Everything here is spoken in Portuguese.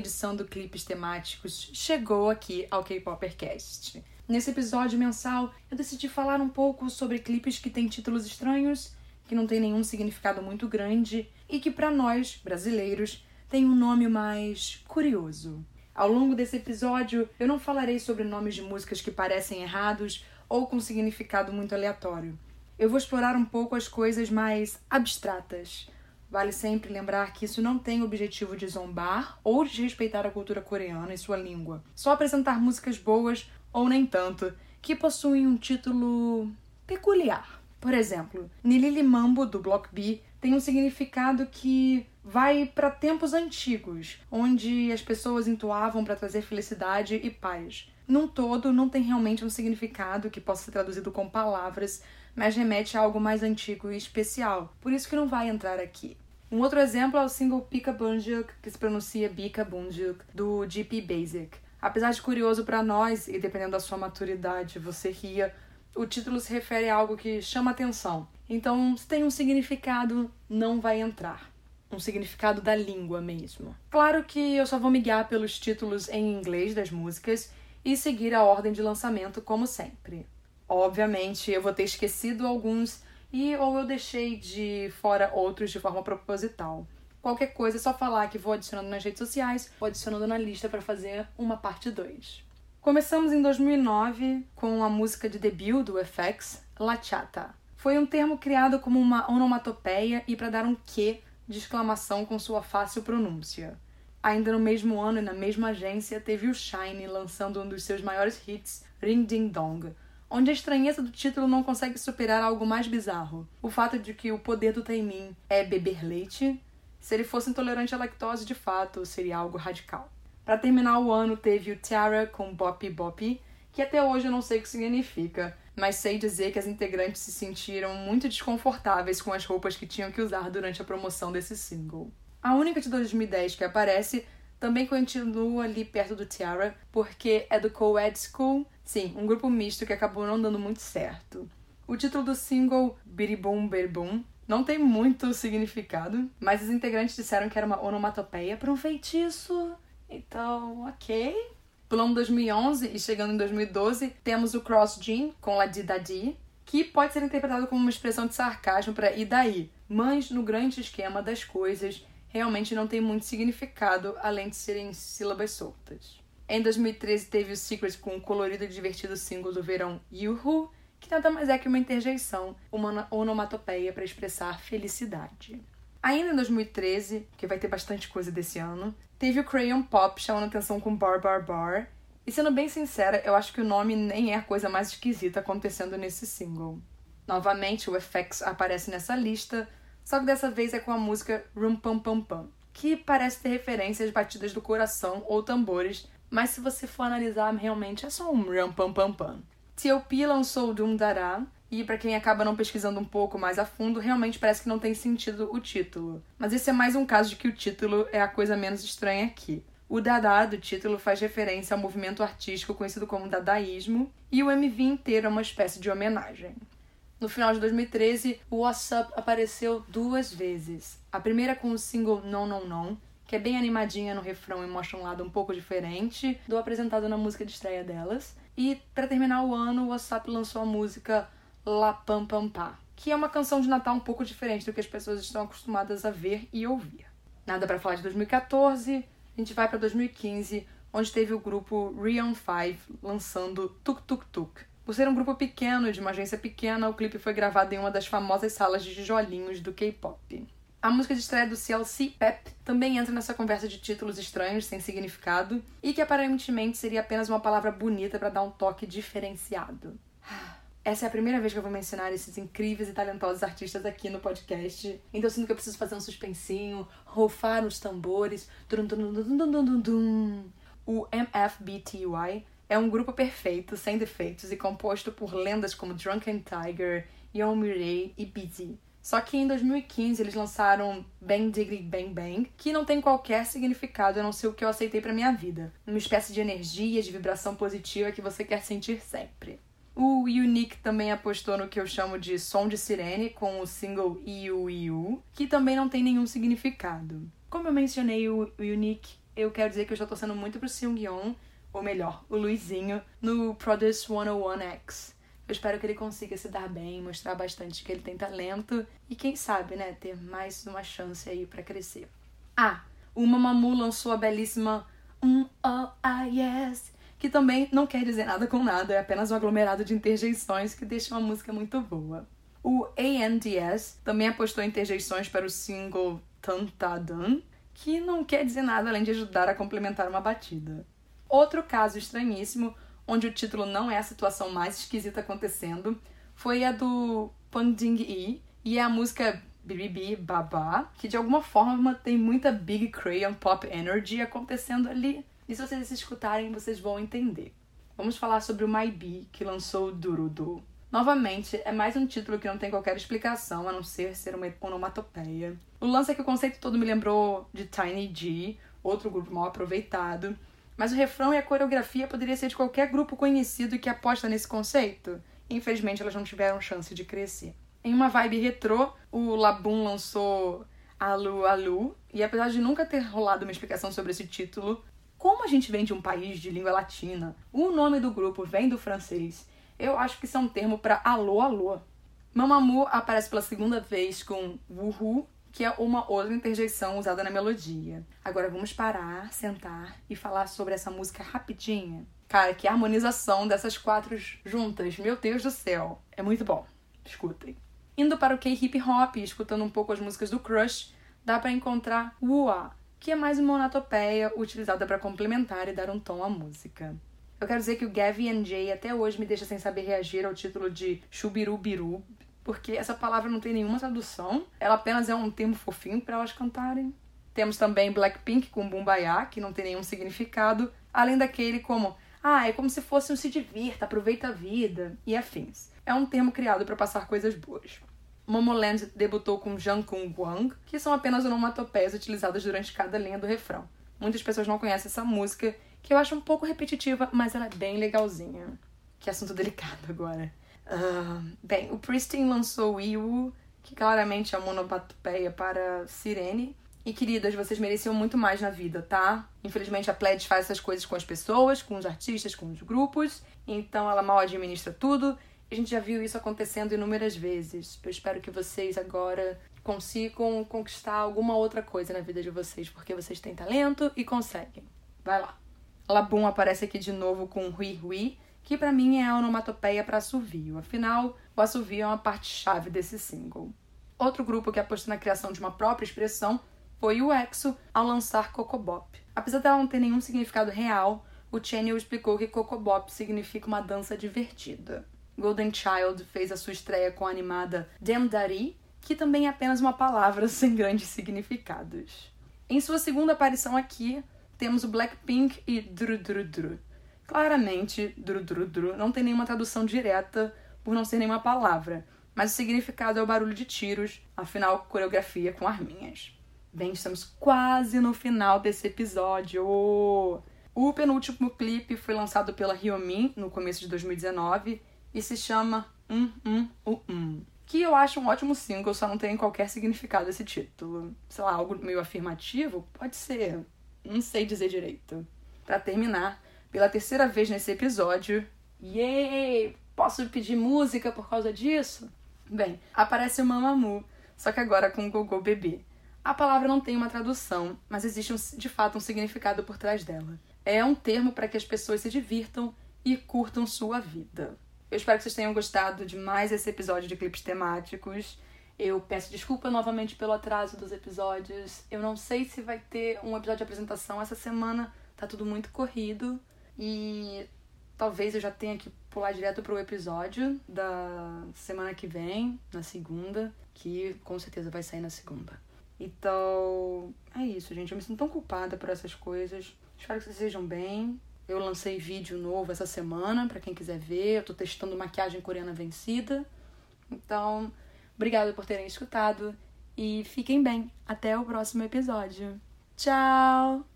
edição do Clipes Temáticos chegou aqui ao K-Popercast. Nesse episódio mensal, eu decidi falar um pouco sobre clipes que têm títulos estranhos, que não têm nenhum significado muito grande e que, para nós, brasileiros, têm um nome mais curioso. Ao longo desse episódio, eu não falarei sobre nomes de músicas que parecem errados ou com significado muito aleatório. Eu vou explorar um pouco as coisas mais abstratas Vale sempre lembrar que isso não tem o objetivo de zombar ou de respeitar a cultura coreana e sua língua. Só apresentar músicas boas, ou nem tanto, que possuem um título peculiar. Por exemplo, Nilili Mambo, do Block B, tem um significado que vai para tempos antigos, onde as pessoas entoavam para trazer felicidade e paz. Num todo, não tem realmente um significado que possa ser traduzido com palavras, mas remete a algo mais antigo e especial, por isso que não vai entrar aqui. Um outro exemplo é o single Pika Bunjuk, que se pronuncia Bika Bunjuk, do GP Basic. Apesar de curioso para nós, e dependendo da sua maturidade você ria, o título se refere a algo que chama atenção. Então, se tem um significado, não vai entrar. Um significado da língua mesmo. Claro que eu só vou me guiar pelos títulos em inglês das músicas e seguir a ordem de lançamento como sempre. Obviamente, eu vou ter esquecido alguns e ou eu deixei de fora outros de forma proposital. Qualquer coisa é só falar que vou adicionando nas redes sociais, vou adicionando na lista para fazer uma parte 2. Começamos em 2009 com a música de debut do FX, La Chata. Foi um termo criado como uma onomatopeia e para dar um quê de exclamação com sua fácil pronúncia. Ainda no mesmo ano e na mesma agência, teve o Shine lançando um dos seus maiores hits, Ring Ding Dong, onde a estranheza do título não consegue superar algo mais bizarro. O fato de que o poder do Taimin é beber leite. Se ele fosse intolerante à lactose de fato, seria algo radical. Para terminar o ano, teve o Tiara com Bop Bop, que até hoje eu não sei o que significa, mas sei dizer que as integrantes se sentiram muito desconfortáveis com as roupas que tinham que usar durante a promoção desse single. A única de 2010 que aparece também continua ali perto do Tiara, porque é do Co-Ed School, sim, um grupo misto que acabou não dando muito certo. O título do single, Biribum Berbum, não tem muito significado, mas os integrantes disseram que era uma onomatopeia para um feitiço. Então, ok. Pulando 2011 e chegando em 2012, temos o Cross Jean com La Di Da Di, que pode ser interpretado como uma expressão de sarcasmo para e daí, mas no grande esquema das coisas, realmente não tem muito significado além de serem sílabas soltas. Em 2013 teve o Secret com o colorido e divertido single do verão Yuhu, que nada mais é que uma interjeição, uma onomatopeia para expressar felicidade. Ainda em 2013, que vai ter bastante coisa desse ano, teve o Crayon Pop chamando atenção com Bar Bar Bar. E sendo bem sincera, eu acho que o nome nem é a coisa mais esquisita acontecendo nesse single. Novamente, o FX aparece nessa lista, só que dessa vez é com a música Rum Pam Pam Pam, que parece ter referências às batidas do coração ou tambores, mas se você for analisar, realmente é só um Rum Pam Pam Pam. T.O.P. lançou Doom Dara, e para quem acaba não pesquisando um pouco mais a fundo, realmente parece que não tem sentido o título. Mas esse é mais um caso de que o título é a coisa menos estranha aqui. O Dada do título faz referência ao movimento artístico conhecido como Dadaísmo, e o MV inteiro é uma espécie de homenagem. No final de 2013, o What's Up apareceu duas vezes. A primeira com o single Non Non Non, que é bem animadinha no refrão e mostra um lado um pouco diferente do apresentado na música de estreia delas. E para terminar o ano, o WhatsApp lançou a música La Pam Pam Pá, que é uma canção de Natal um pouco diferente do que as pessoas estão acostumadas a ver e ouvir. Nada para falar de 2014, a gente vai para 2015, onde teve o grupo Rion 5 lançando Tuk Tuk Tuk, por ser um grupo pequeno, de uma agência pequena, o clipe foi gravado em uma das famosas salas de tijolinhos do K-pop. A música de estreia do CLC, Pep, também entra nessa conversa de títulos estranhos, sem significado, e que aparentemente seria apenas uma palavra bonita para dar um toque diferenciado. Essa é a primeira vez que eu vou mencionar esses incríveis e talentosos artistas aqui no podcast. Então eu sinto que eu preciso fazer um suspensinho, rufar os tambores. O MFBTY é um grupo perfeito, sem defeitos e composto por lendas como Drunken Tiger, Young Mireille e Busy. Só que em 2015 eles lançaram Bang Diggity Bang Bang, que não tem qualquer significado a não ser o que eu aceitei para minha vida. Uma espécie de energia, de vibração positiva que você quer sentir sempre. O Unique também apostou no que eu chamo de som de sirene com o single Iu Iu, que também não tem nenhum significado. Como eu mencionei, o Unique eu quero dizer que eu estou torcendo muito pro Seung-yeon, ou melhor, o Luizinho, no Produce 101X. Eu espero que ele consiga se dar bem, mostrar bastante que ele tem talento e quem sabe, né, ter mais uma chance aí para crescer. Ah, o Mamamoo lançou a belíssima Um Oh Ah Yes, que também não quer dizer nada com nada, é apenas um aglomerado de interjeições que deixa uma música muito boa. O ANDS também apostou interjeições para o single Tantadan, que não quer dizer nada além de ajudar a complementar uma batida. Outro caso estranhíssimo, onde o título não é a situação mais esquisita acontecendo, foi a do Panding E, e é a música BBB Babá, que de alguma forma tem muita Big Crayon Pop Energy acontecendo ali. E se vocês escutarem, vocês vão entender. Vamos falar sobre o My B, que lançou Durudu. Novamente, é mais um título que não tem qualquer explicação, a não ser ser uma onomatopeia. O lance é que o conceito todo me lembrou de Tiny G, outro grupo mal aproveitado, mas o refrão e a coreografia poderia ser de qualquer grupo conhecido que aposta nesse conceito. Infelizmente, elas não tiveram chance de crescer. Em uma vibe retrô, o Labum lançou Alu Alu, e apesar de nunca ter rolado uma explicação sobre esse título, como a gente vem de um país de língua latina, o nome do grupo vem do francês eu acho que isso é um termo para alô, alô. Mamamoo aparece pela segunda vez com Wuhu, que é uma outra interjeição usada na melodia. Agora vamos parar, sentar e falar sobre essa música rapidinha. Cara, que harmonização dessas quatro juntas. Meu Deus do céu. É muito bom. Escutem. Indo para o K-hip hop, escutando um pouco as músicas do Crush, dá para encontrar Wua, que é mais uma onomatopeia utilizada para complementar e dar um tom à música. Eu quero dizer que o Gavin Jay até hoje me deixa sem saber reagir ao título de Chubirubiru, porque essa palavra não tem nenhuma tradução, ela apenas é um termo fofinho para elas cantarem. Temos também Blackpink com Bumbaya, que não tem nenhum significado, além daquele como ah, é como se fosse um se divirta, aproveita a vida e afins. É um termo criado para passar coisas boas. Momoland debutou com Jungkook Wang, que são apenas onomatopeias utilizadas durante cada linha do refrão. Muitas pessoas não conhecem essa música que eu acho um pouco repetitiva, mas ela é bem legalzinha. Que assunto delicado agora. Bem, o Pristine lançou o Iwu, que claramente é uma monopatopeia para Sirene. E queridas, vocês mereciam muito mais na vida, tá? Infelizmente a Pledge faz essas coisas com as pessoas, com os artistas, com os grupos, então ela mal administra tudo. A gente já viu isso acontecendo inúmeras vezes. Eu espero que vocês agora consigam conquistar alguma outra coisa na vida de vocês, porque vocês têm talento e conseguem. Vai lá. Labum aparece aqui de novo com Hui Hui, que para mim é a onomatopeia para assovio. Afinal, o assovio é uma parte-chave desse single. Outro grupo que apostou na criação de uma própria expressão foi o EXO ao lançar Cocobop. Apesar dela não ter nenhum significado real, o Channel explicou que Cocobop significa uma dança divertida. Golden Child fez a sua estreia com a animada Demdari, que também é apenas uma palavra sem grandes significados. Em sua segunda aparição aqui, temos o Blackpink e Dru Dru Dru. Claramente, Dru Dru Dru não tem nenhuma tradução direta por não ser nenhuma palavra, mas o significado é o barulho de tiros, afinal, coreografia com arminhas. Bem, estamos quase no final desse episódio. O penúltimo clipe foi lançado pela Hyomin no começo de 2019 e se chama Um Um Um Um. Que eu acho um ótimo single, só não tem qualquer significado esse título. Sei lá, algo meio afirmativo? Pode ser. Não sei dizer direito. Para terminar, pela terceira vez nesse episódio, yay! Posso pedir música por causa disso? Bem, aparece o Mamamoo, só que agora com o Gogô Bebê. A palavra não tem uma tradução, mas existe um, de fato um significado por trás dela. É um termo para que as pessoas se divirtam e curtam sua vida. Eu espero que vocês tenham gostado de mais esse episódio de clipes temáticos. Eu peço desculpa novamente pelo atraso dos episódios. Eu não sei se vai ter um episódio de apresentação essa semana. Tá tudo muito corrido. E talvez eu já tenha que pular direto pro episódio da semana que vem, na segunda, que com certeza vai sair na segunda. Então, é isso, gente. Eu me sinto tão culpada por essas coisas. Espero que vocês sejam bem. Eu lancei vídeo novo essa semana, para quem quiser ver. Eu tô testando maquiagem coreana vencida. Então, Obrigada por terem escutado e fiquem bem. Até o próximo episódio. Tchau!